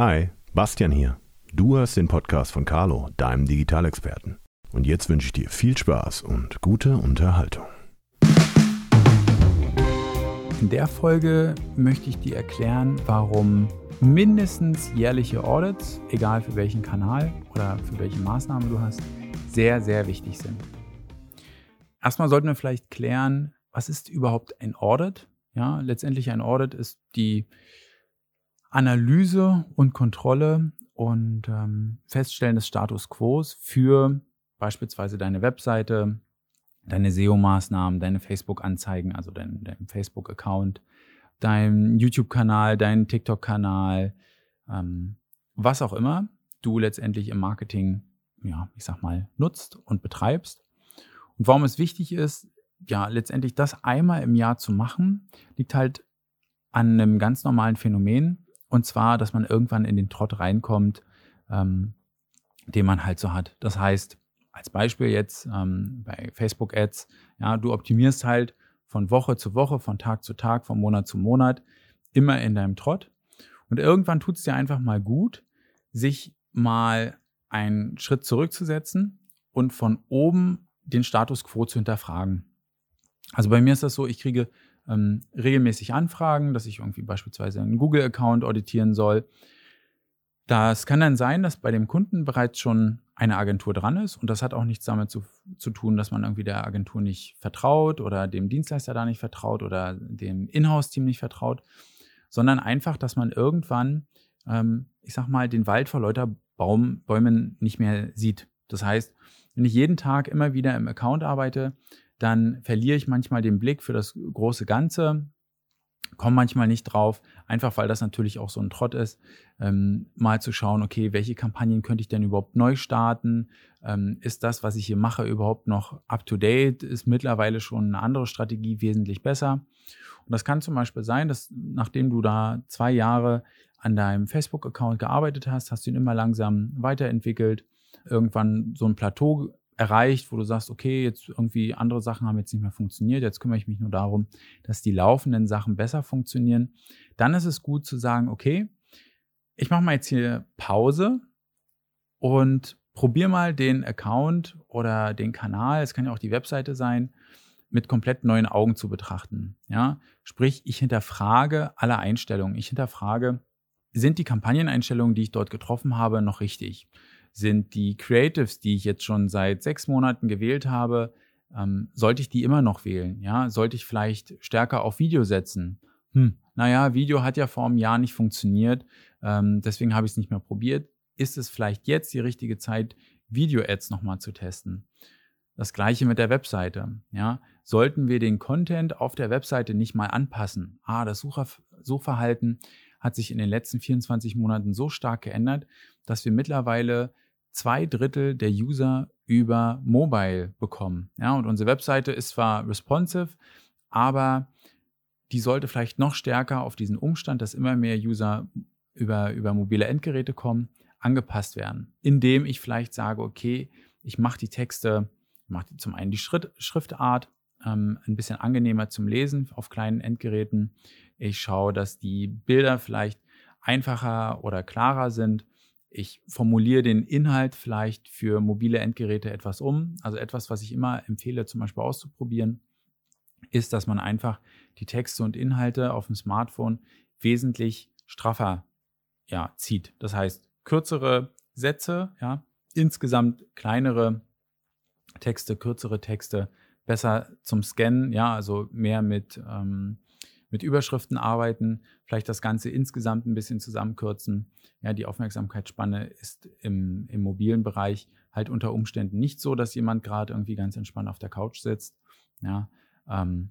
Hi, Bastian hier. Du hörst den Podcast von Carlo, deinem Digitalexperten. Und jetzt wünsche ich dir viel Spaß und gute Unterhaltung. In der Folge möchte ich dir erklären, warum mindestens jährliche Audits, egal für welchen Kanal oder für welche Maßnahmen du hast, sehr, sehr wichtig sind. Erstmal sollten wir vielleicht klären, was ist überhaupt ein Audit? Ja, letztendlich ein Audit ist die Analyse und Kontrolle und ähm, Feststellen des Status quo für beispielsweise deine Webseite, deine SEO-Maßnahmen, deine Facebook-Anzeigen, also dein, dein Facebook-Account, dein YouTube-Kanal, dein TikTok-Kanal, ähm, was auch immer du letztendlich im Marketing, ja, ich sag mal, nutzt und betreibst. Und warum es wichtig ist, ja, letztendlich das einmal im Jahr zu machen, liegt halt an einem ganz normalen Phänomen, und zwar, dass man irgendwann in den Trott reinkommt, ähm, den man halt so hat. Das heißt, als Beispiel jetzt ähm, bei Facebook Ads, ja, du optimierst halt von Woche zu Woche, von Tag zu Tag, von Monat zu Monat, immer in deinem Trott. Und irgendwann tut es dir einfach mal gut, sich mal einen Schritt zurückzusetzen und von oben den Status quo zu hinterfragen. Also bei mir ist das so, ich kriege ähm, regelmäßig Anfragen, dass ich irgendwie beispielsweise einen Google-Account auditieren soll. Das kann dann sein, dass bei dem Kunden bereits schon eine Agentur dran ist und das hat auch nichts damit zu, zu tun, dass man irgendwie der Agentur nicht vertraut oder dem Dienstleister da nicht vertraut oder dem Inhouse-Team nicht vertraut, sondern einfach, dass man irgendwann, ähm, ich sag mal, den Wald vor lauter Baum, Bäumen nicht mehr sieht. Das heißt, wenn ich jeden Tag immer wieder im Account arbeite, dann verliere ich manchmal den Blick für das große Ganze, komme manchmal nicht drauf, einfach weil das natürlich auch so ein Trott ist, ähm, mal zu schauen, okay, welche Kampagnen könnte ich denn überhaupt neu starten? Ähm, ist das, was ich hier mache, überhaupt noch up-to-date? Ist mittlerweile schon eine andere Strategie wesentlich besser? Und das kann zum Beispiel sein, dass nachdem du da zwei Jahre an deinem Facebook-Account gearbeitet hast, hast du ihn immer langsam weiterentwickelt, irgendwann so ein Plateau erreicht, wo du sagst, okay, jetzt irgendwie andere Sachen haben jetzt nicht mehr funktioniert, jetzt kümmere ich mich nur darum, dass die laufenden Sachen besser funktionieren, dann ist es gut zu sagen, okay, ich mache mal jetzt hier Pause und probiere mal den Account oder den Kanal, es kann ja auch die Webseite sein, mit komplett neuen Augen zu betrachten. Ja, sprich, ich hinterfrage alle Einstellungen. Ich hinterfrage, sind die Kampagneneinstellungen, die ich dort getroffen habe, noch richtig? Sind die Creatives, die ich jetzt schon seit sechs Monaten gewählt habe, ähm, sollte ich die immer noch wählen? Ja, sollte ich vielleicht stärker auf Video setzen? Hm, naja, Video hat ja vor einem Jahr nicht funktioniert, ähm, deswegen habe ich es nicht mehr probiert. Ist es vielleicht jetzt die richtige Zeit, Video-Ads nochmal zu testen? Das gleiche mit der Webseite. Ja, sollten wir den Content auf der Webseite nicht mal anpassen? Ah, das Sucher Suchverhalten hat sich in den letzten 24 Monaten so stark geändert, dass wir mittlerweile zwei Drittel der User über Mobile bekommen. Ja, und unsere Webseite ist zwar responsive, aber die sollte vielleicht noch stärker auf diesen Umstand, dass immer mehr User über, über mobile Endgeräte kommen, angepasst werden. Indem ich vielleicht sage, okay, ich mache die Texte, mache zum einen die Schritt, Schriftart ähm, ein bisschen angenehmer zum Lesen auf kleinen Endgeräten. Ich schaue, dass die Bilder vielleicht einfacher oder klarer sind. Ich formuliere den Inhalt vielleicht für mobile Endgeräte etwas um. Also etwas, was ich immer empfehle, zum Beispiel auszuprobieren, ist, dass man einfach die Texte und Inhalte auf dem Smartphone wesentlich straffer ja, zieht. Das heißt, kürzere Sätze, ja, insgesamt kleinere Texte, kürzere Texte, besser zum Scannen, ja, also mehr mit ähm, mit Überschriften arbeiten, vielleicht das Ganze insgesamt ein bisschen zusammenkürzen. Ja, die Aufmerksamkeitsspanne ist im, im mobilen Bereich halt unter Umständen nicht so, dass jemand gerade irgendwie ganz entspannt auf der Couch sitzt, ja, ähm,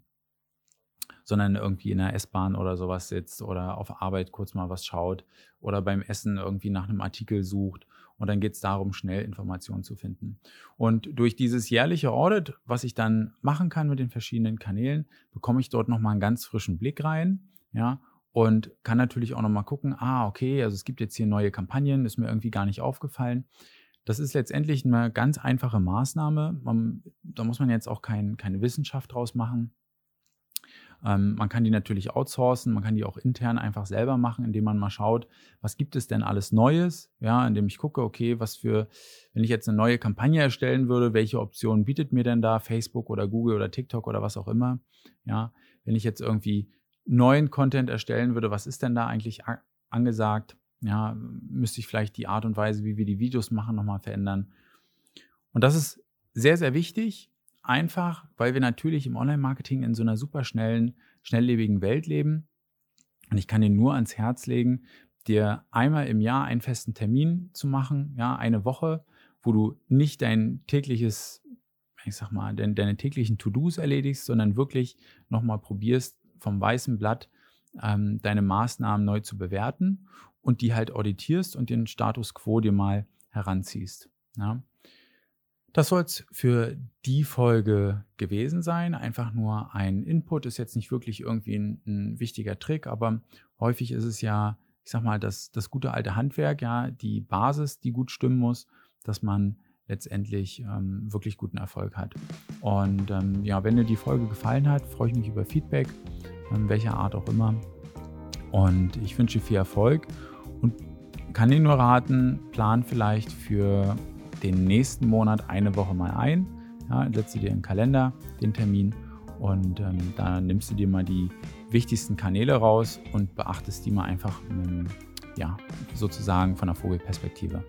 sondern irgendwie in der S-Bahn oder sowas sitzt oder auf Arbeit kurz mal was schaut oder beim Essen irgendwie nach einem Artikel sucht und dann geht es darum, schnell Informationen zu finden. Und durch dieses jährliche Audit, was ich dann machen kann mit den verschiedenen Kanälen, bekomme ich dort nochmal einen ganz frischen Blick rein. Ja, und kann natürlich auch nochmal gucken, ah, okay, also es gibt jetzt hier neue Kampagnen, ist mir irgendwie gar nicht aufgefallen. Das ist letztendlich eine ganz einfache Maßnahme. Man, da muss man jetzt auch kein, keine Wissenschaft draus machen, Ähm, man kann die natürlich outsourcen, man kann die auch intern einfach selber machen, indem man mal schaut, was gibt es denn alles Neues, ja, indem ich gucke, okay, was für, wenn ich jetzt eine neue Kampagne erstellen würde, welche Optionen bietet mir denn da Facebook oder Google oder TikTok oder was auch immer, ja, wenn ich jetzt irgendwie neuen Content erstellen würde, was ist denn da eigentlich angesagt? Ja, müsste ich vielleicht die Art und Weise, wie wir die Videos machen, nochmal verändern. Und das ist sehr, sehr wichtig, einfach, weil wir natürlich im Online-Marketing in so einer super schnellen, schnelllebigen Welt leben. Und ich kann dir nur ans Herz legen, dir einmal im Jahr einen festen Termin zu machen, ja, eine Woche, wo du nicht dein tägliches, ich sag mal, deine, deine täglichen To-Dos erledigst, sondern wirklich nochmal probierst, vom weißen Blatt ähm, deine Maßnahmen neu zu bewerten und die halt auditierst und den Status quo dir mal heranziehst. Ja. Das soll es für die Folge gewesen sein. Einfach nur ein Input ist jetzt nicht wirklich irgendwie ein, ein, wichtiger Trick, aber häufig ist es ja, ich sag mal, das, das gute alte Handwerk, ja, die Basis, die gut stimmen muss, dass man letztendlich ähm, wirklich guten Erfolg hat. Und ähm, ja, wenn dir die Folge gefallen hat, freue ich mich über Feedback in welcher Art auch immer. Und ich wünsche viel Erfolg und kann dir nur raten, plan vielleicht für den nächsten Monat eine Woche mal ein. Ja, setzt du dir im Kalender den Termin und ähm, da nimmst du dir mal die wichtigsten Kanäle raus und beachtest die mal einfach ähm, ja, sozusagen von der Vogelperspektive.